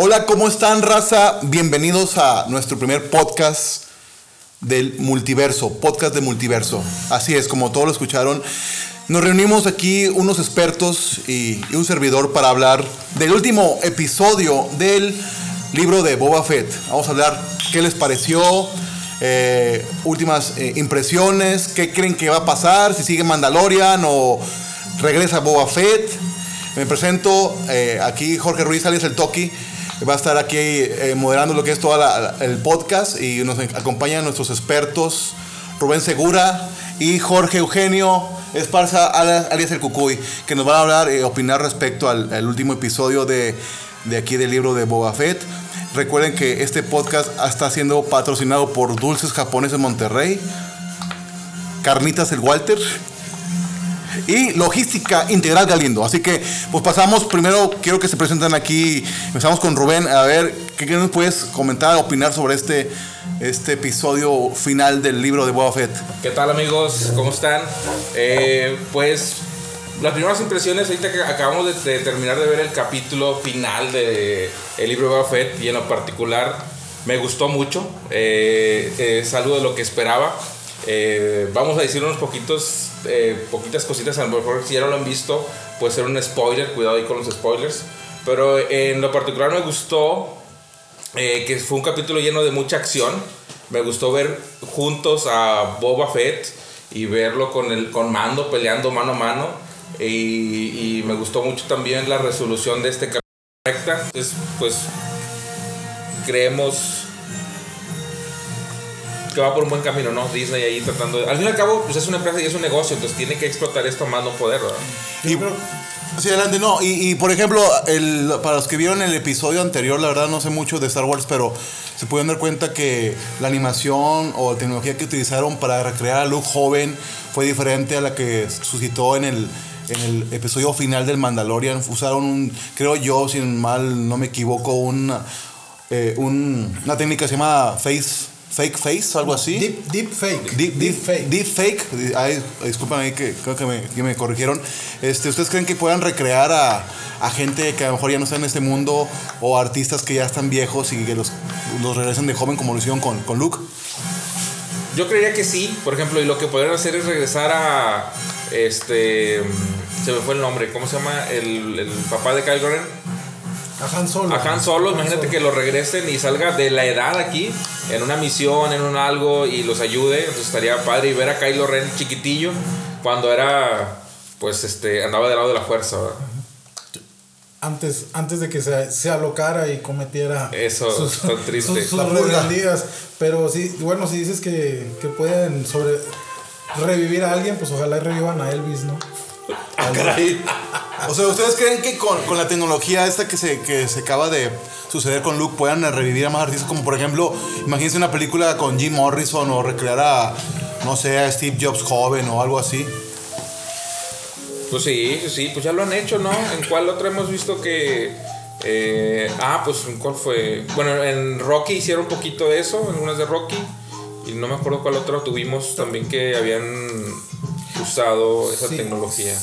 Hola, ¿cómo están, raza? Bienvenidos a nuestro primer podcast del multiverso, podcast de multiverso. Así es, como todos lo escucharon. Nos reunimos aquí unos expertos y, un servidor para hablar del último episodio del libro de Boba Fett. Vamos a hablar qué les pareció, eh, últimas eh, impresiones, qué creen que va a pasar, si sigue Mandalorian o regresa Boba Fett. Me presento eh, aquí Jorge Ruiz, alias el Toki. Va a estar aquí eh, moderando lo que es todo el podcast y nos acompañan nuestros expertos Rubén Segura y Jorge Eugenio Esparza, alias el Cucuy, que nos van a hablar y opinar respecto al, al último episodio de, de aquí del libro de Boba Fett. Recuerden que este podcast está siendo patrocinado por Dulces Japoneses Monterrey, Carnitas el Walter y Logística Integral Galindo. Así que, pues pasamos, primero quiero que se presenten aquí, empezamos con Rubén, a ver, ¿qué, nos puedes comentar, opinar sobre este, este episodio final del libro de Boba Fett? ¿Qué tal amigos? ¿Cómo están? Eh, pues las primeras impresiones, ahorita que acabamos de, de terminar de ver el capítulo final de el libro de Boba Fett y en lo particular me gustó mucho, eh, algo de lo que esperaba. Eh, vamos a decir unos poquitos, eh, poquitas cositas, a lo mejor si ya no lo han visto, puede ser un spoiler, cuidado ahí con los spoilers. Pero en lo particular me gustó eh, que fue un capítulo lleno de mucha acción. Me gustó ver juntos a Boba Fett y verlo con, el, con Mando peleando mano a mano. Y, y me gustó mucho también la resolución de este capítulo. Entonces, pues creemos que va por un buen camino, ¿no? Disney ahí tratando de... Al fin y al cabo, pues es una empresa y es un negocio, entonces tiene que explotar esto más no poder, ¿verdad? Y, sí, adelante, no. Y, y, por ejemplo, el, para los que vieron el episodio anterior, la verdad no sé mucho de Star Wars, pero se pueden dar cuenta que la animación o la tecnología que utilizaron para recrear a Luke joven fue diferente a la que suscitó en el, en el episodio final del Mandalorian. Usaron un, creo yo, si mal no me equivoco, una, eh, un, una técnica que se llama face fake face, algo así. Deep, deep fake. Deep, deep, fake. Deep fake. Ay, disculpen ahí que creo que me, que me, corrigieron. Este, ¿Ustedes creen que puedan recrear a, a, gente que a lo mejor ya no está en este mundo o artistas que ya están viejos y que los, los regresen de joven como lo hicieron con, con Luke? Yo creería que sí, por ejemplo, y lo que podrían hacer es regresar a. Este. Se me fue el nombre, ¿cómo se llama? El, el papá de Kylo Ren. A Han Solo. A Han Solo, imagínate Solo. que lo regresen y salga de la edad aquí, en una misión, en un algo, y los ayude. Entonces estaría padre y ver a Kylo Ren chiquitillo, cuando era, pues, este, andaba del lado de la fuerza, ¿verdad? Antes, antes de que se, se alocara y cometiera Eso, sus, tan triste. sus, sus rebeldías. Pero sí, bueno, si dices que, que pueden sobre revivir a alguien, pues ojalá revivan a Elvis, ¿no? Ah, caray. O sea, ¿ustedes creen que con, con, la tecnología esta que se, que se acaba de suceder con Luke puedan revivir a más artistas? Como por ejemplo, imagínense una película con Jim Morrison o recrear a, no sé, a Steve Jobs joven o algo así. Pues sí, sí, pues ya lo han hecho, ¿no? ¿En cuál otro hemos visto que... Eh, ah, pues ¿en cuál fue? Bueno, en Rocky hicieron un poquito de eso, en unas de Rocky. Y no me acuerdo cuál otro tuvimos también que habían usado esa sí, tecnología.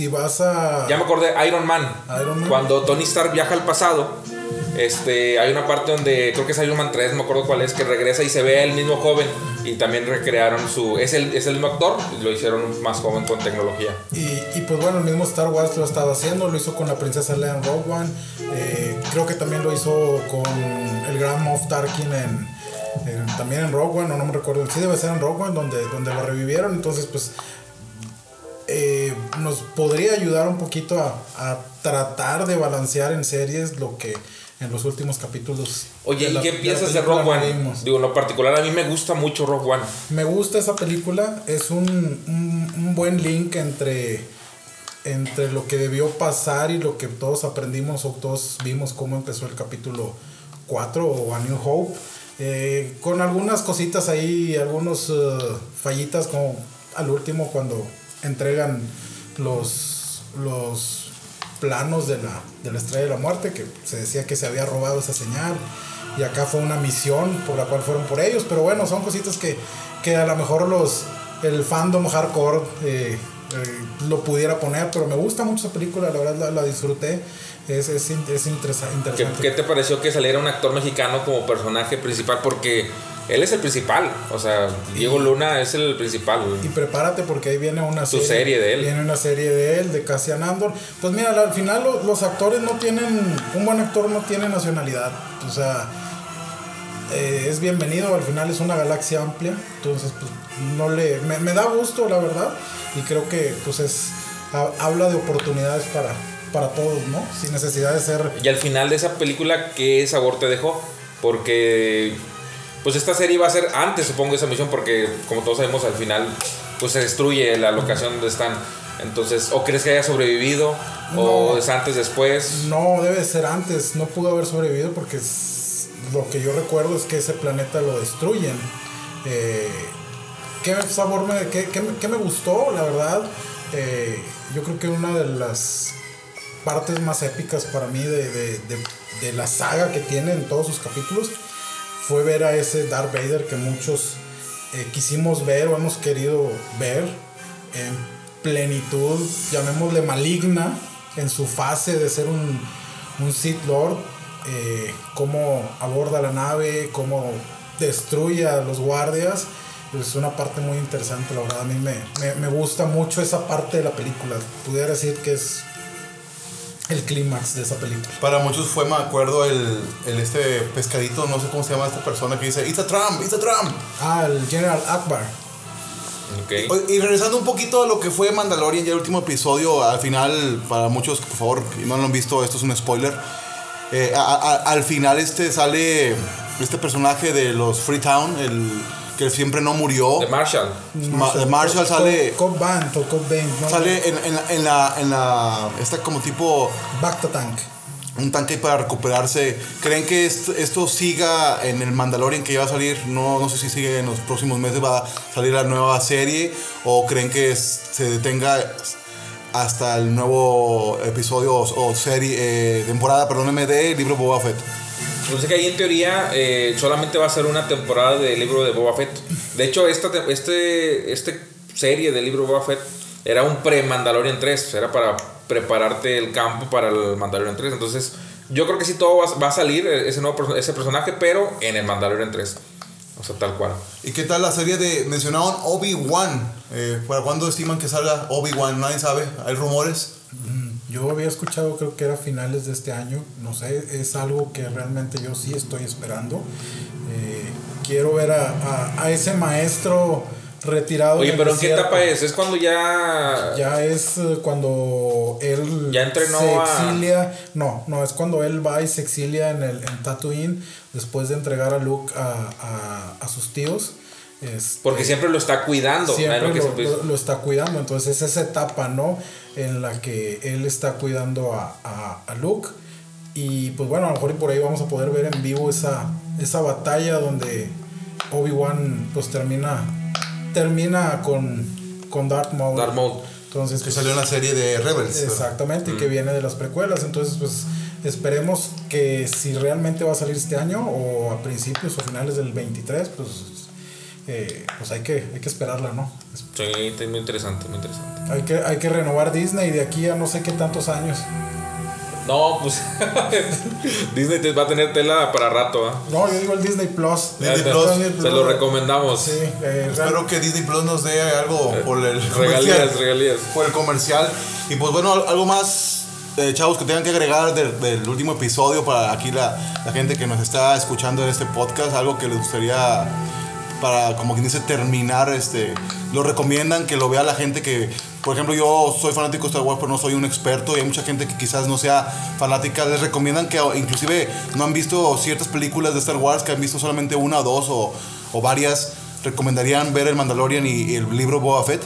Si vas a. Ya me acordé, Iron Man. Iron Man. Cuando Tony Stark viaja al pasado, este, hay una parte donde creo que es Iron Man 3, no me acuerdo cuál es, que regresa y se ve el mismo joven. Y también recrearon su. Es el, es el mismo actor, lo hicieron más joven con tecnología. Y, y pues bueno, el mismo Star Wars lo estaba haciendo, lo hizo con la princesa Leia en Rogue One. Eh, creo que también lo hizo con el gran Moff Tarkin en, también en Rogue One, o no me recuerdo. Sí, debe ser en Rogue One, donde, donde lo revivieron. Entonces, pues nos podría ayudar un poquito a, a, tratar de balancear en series lo que en los últimos capítulos. Oye, ¿y la, qué piensas de, Rogue One? Vimos. Digo, en lo particular a mí me gusta mucho Rogue One. Me gusta esa película, es un, un, un buen link entre, entre lo que debió pasar y lo que todos aprendimos o todos vimos cómo empezó el capítulo 4 o A New Hope. Eh, con algunas cositas ahí, algunos uh, fallitas como al último cuando entregan los, los planos de la, de la estrella de la muerte, que se decía que se había robado esa señal, y acá fue una misión por la cual fueron por ellos, pero bueno, son cositas que, que a lo mejor los, el fandom hardcore eh, eh, lo pudiera poner, pero me gusta mucho esa película, la verdad la, la disfruté. Es, es, es interesa- ¿Qué, interesante. qué te pareció que saliera un actor mexicano como personaje principal? Porque él es el principal. O sea, Diego Luna es el principal. güey. Y prepárate porque ahí viene una Su serie de él. Viene una serie de él, de Cassian Andor. Pues mira, al final lo- los actores no tienen, un buen actor no tiene nacionalidad. O sea, eh, es bienvenido, al final es una galaxia amplia. Entonces, pues no le, me, me da gusto, la verdad. Y creo que pues es, ha- habla de oportunidades para, para todos, ¿no? Sin necesidad de ser... Y al final de esa película, ¿qué sabor te dejó? Porque, pues esta serie va a ser antes, supongo, esa misión, porque como todos sabemos, al final, pues se destruye la locación donde están. Entonces, ¿o crees que haya sobrevivido? ¿O No. es antes, después? No, debe ser antes. No pudo haber sobrevivido porque es- lo que yo recuerdo es que ese planeta lo destruyen. Eh, ¿Qué sabor me, qué, qué qué me gustó? La verdad, eh, yo creo que una de las partes más épicas para mí de, de- de- de la saga que tiene en todos sus capítulos fue ver a ese Darth Vader que muchos eh, quisimos ver o hemos querido ver en plenitud, llamémosle maligna, en su fase de ser un, un Sith Lord, eh, cómo aborda la nave, cómo destruye a los guardias. Es una parte muy interesante, la verdad. A mí me, me, me gusta mucho esa parte de la película. Pudiera decir que es el clímax de esa película. Para muchos fue, me acuerdo, el, el este pescadito, no sé cómo se llama esta persona que dice, It's a Trump, it's a Trump. Ah, el General Akbar. Ok. Oye, Y regresando un poquito a lo que fue Mandalorian, ya el último episodio, al final, para muchos, por favor, que no lo han visto, esto es un spoiler. eh, a- a- al final este sale este personaje de los Freetown, el que siempre no murió. De Marshall. Ma- de Marshall sale, Cobb Band o Cobb sale en, en la, en la, en la, esta como tipo, Bacta Tank. un tanque para recuperarse. ¿Creen que esto, esto siga en el Mandalorian que ya va a salir? No, no sé si sigue en los próximos meses, va a salir la nueva serie. ¿O creen que es- se detenga hasta el nuevo episodio o, o serie, eh, temporada, perdóneme, de libro Boba Fett? Pues es que ahí en teoría eh, solamente va a ser una temporada del libro de Boba Fett. De hecho, esta te- este, este serie del libro Boba Fett era un pre-Mandalorian 3. Era para prepararte el campo para el Mandalorian 3. Entonces, yo creo que sí todo va, va a salir eh, ese nuevo ese personaje, pero en el Mandalorian 3. O sea, tal cual. ¿Y qué tal la serie de, mencionaron Obi-Wan? Eh, ¿Para cuándo estiman que salga Obi-Wan? Nadie sabe, hay rumores. Yo había escuchado, creo que era finales de este año. No sé, es algo que realmente yo sí estoy esperando. Eh, quiero ver a, a- a ese maestro retirado. Oye, pero ¿en qué etapa es? Es cuando ya. Ya es eh, cuando él Ya entrenó se a- exilia. No, no, es cuando él va y se exilia en, el, en Tatooine después de entregar a Luke a, a- a sus tíos. Este, Porque siempre lo está cuidando. siempre lo que siempre- lo- lo está cuidando. Entonces es esa etapa, ¿no? En la que él está cuidando a, a, a Luke. Y pues bueno, a lo mejor y por ahí vamos a poder ver en vivo esa, esa batalla donde Obi-Wan pues termina, termina con, con Darth Maul. Darth Maul. Entonces, Que pues, salió una serie de Rebels. Exactamente, y que viene de las precuelas. Entonces, pues esperemos que si realmente va a salir este año o a principios o finales del 23, pues, eh, pues hay, que, hay que esperarla, ¿no? Sí, está muy interesante, muy interesante. Hay que, hay que renovar Disney de aquí a no sé qué tantos años. No, pues Disney te va a tener tela para rato, ¿ah? No, yo digo el Disney Plus. Disney Plus. Se lo recomendamos. Sí, eh, Espero real- que Disney Plus nos dé algo por el Regalías, comercial. regalías. Por el comercial. Y pues bueno, al- algo más, eh, chavos, que tengan que agregar del, del último episodio para aquí la, la gente que nos está escuchando en este podcast. Algo que les gustaría, para como quien dice, terminar. este Lo recomiendan que lo vea la gente que, por ejemplo, yo soy fanático de Star Wars, pero no soy un experto. Y hay mucha gente que quizás no sea fanática. Les recomiendan que inclusive no han visto ciertas películas de Star Wars, que han visto solamente una o dos o, o varias. ¿Recomendarían ver el Mandalorian y, y el libro Boba Fett?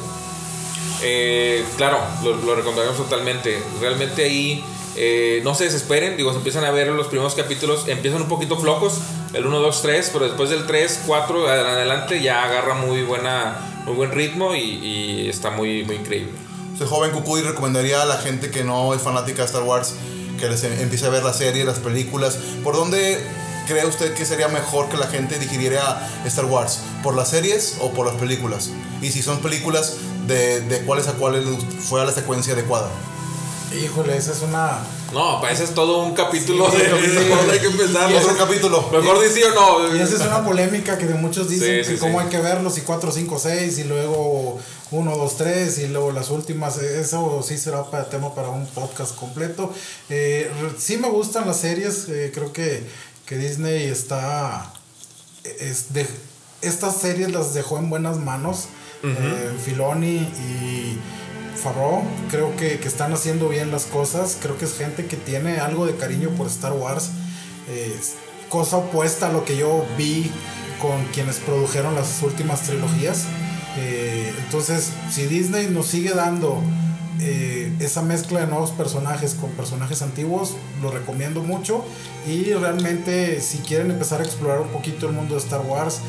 Eh, claro, lo, lo recomendamos totalmente. Realmente ahí eh, no se desesperen. Digo, se empiezan a ver los primeros capítulos. Empiezan un poquito flojos. El 1, 2, 3. Pero después del 3, 4 en adelante ya agarra muy, buena, muy buen ritmo y, está muy, muy increíble. Usted joven Cucuy recomendaría a la gente que no es fanática de Star Wars que les em- empiece a ver la serie, las películas. ¿Por dónde cree usted que sería mejor que la gente digiriera Star Wars? ¿Por las series o por las películas? Y si son películas, de, de cuáles a cuáles fuera la secuencia adecuada. Híjole, esa es una. No, para ese es todo un capítulo Sí, de. sí. mejor hay que empezar. Otro capítulo. Mejor di sí o no. Y esa es una polémica que de muchos dicen Sí, que sí, cómo hay que verlos y 4, 5, 6 y luego 1, 2, 3 y luego las últimas. Eso sí será para, tema para un podcast completo. Eh, sí me gustan las series. eh, creo que, que Disney está. Es de, estas series las dejó en buenas manos. eh, Filoni y Favreau creo que, que están haciendo bien las cosas. Creo que es gente que tiene algo de cariño por Star Wars. eh, cosa opuesta a lo que yo vi con quienes produjeron las últimas trilogías. Eh, entonces, si Disney nos sigue dando eh, esa mezcla de nuevos personajes con personajes antiguos, lo recomiendo mucho. Y realmente, si quieren empezar a explorar un poquito el mundo de Star Wars,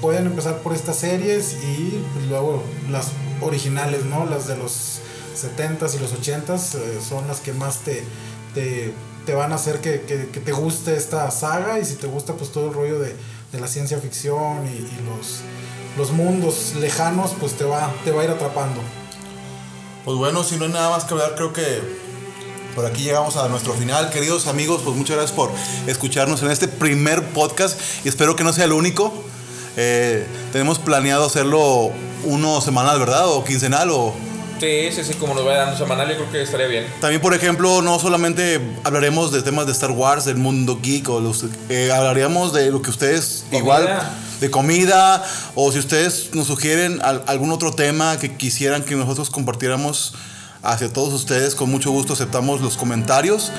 pueden empezar por estas series y pues, luego las originales, ¿no? Las de los 70s y los 80s eh, son las que más te, te, te van a hacer que, que- te guste esta saga y si te gusta pues todo el rollo de, de la ciencia ficción y, y los, los mundos lejanos pues te va, te va a ir atrapando. Pues bueno, si no hay nada más que hablar, creo que por aquí llegamos a nuestro final. Queridos amigos, pues muchas gracias por escucharnos en este primer podcast y espero que no sea el único. Eh, tenemos planeado hacerlo uno semanal, ¿verdad? O quincenal o... Sí, sí, sí, como nos vaya dando semanal, yo creo que estaría bien. También, por ejemplo, no solamente hablaremos de temas de Star Wars, del mundo geek, o los, eh, hablaríamos de lo que ustedes Comida. igual, de comida, o si ustedes nos sugieren al- algún otro tema que quisieran que nosotros compartiéramos hacia todos ustedes, con mucho gusto aceptamos los comentarios.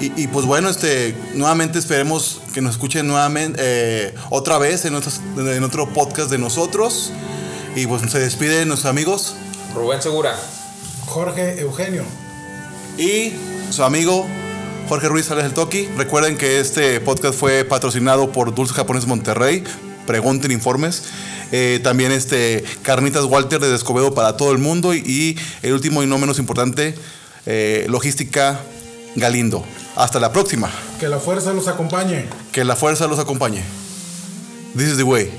Y, y, pues bueno, este, nuevamente esperemos que nos escuchen nuevamente eh, otra vez en, nuestros- en otro podcast de nosotros. Y pues se despiden nuestros amigos Rubén Segura. Jorge Eugenio. y su amigo Jorge Ruiz Sales del Toki. Recuerden que este podcast fue patrocinado por Dulce Japonés Monterrey. Pregunten informes. Eh, también este Carnitas Walter de Escobedo para todo el mundo. Y, y el último y no menos importante, eh, Logística Galindo. Hasta la próxima. Que la fuerza los acompañe. Que la fuerza los acompañe. This is the way.